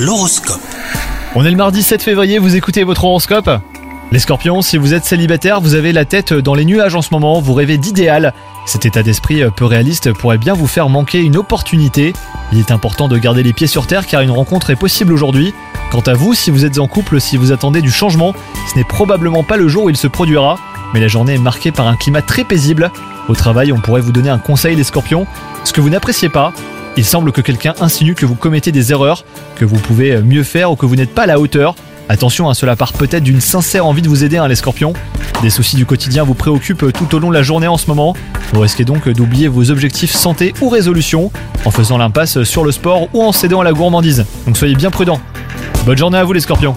L'horoscope. On est le mardi 7 février, vous écoutez votre horoscope Les scorpions, si vous êtes célibataire, vous avez la tête dans les nuages en ce moment, vous rêvez d'idéal. Cet état d'esprit peu réaliste pourrait bien vous faire manquer une opportunité. Il est important de garder les pieds sur terre car une rencontre est possible aujourd'hui. Quant à vous, si vous êtes en couple, si vous attendez du changement, ce n'est probablement pas le jour où il se produira, mais la journée est marquée par un climat très paisible. Au travail, on pourrait vous donner un conseil les scorpions. Ce que vous n'appréciez pas, il semble que quelqu'un insinue que vous commettez des erreurs, que vous pouvez mieux faire ou que vous n'êtes pas à la hauteur. Attention, hein, cela part peut-être d'une sincère envie de vous aider, hein, les scorpions. Des soucis du quotidien vous préoccupent tout au long de la journée en ce moment. Vous risquez donc d'oublier vos objectifs santé ou résolution en faisant l'impasse sur le sport ou en cédant à la gourmandise. Donc soyez bien prudents. Bonne journée à vous les scorpions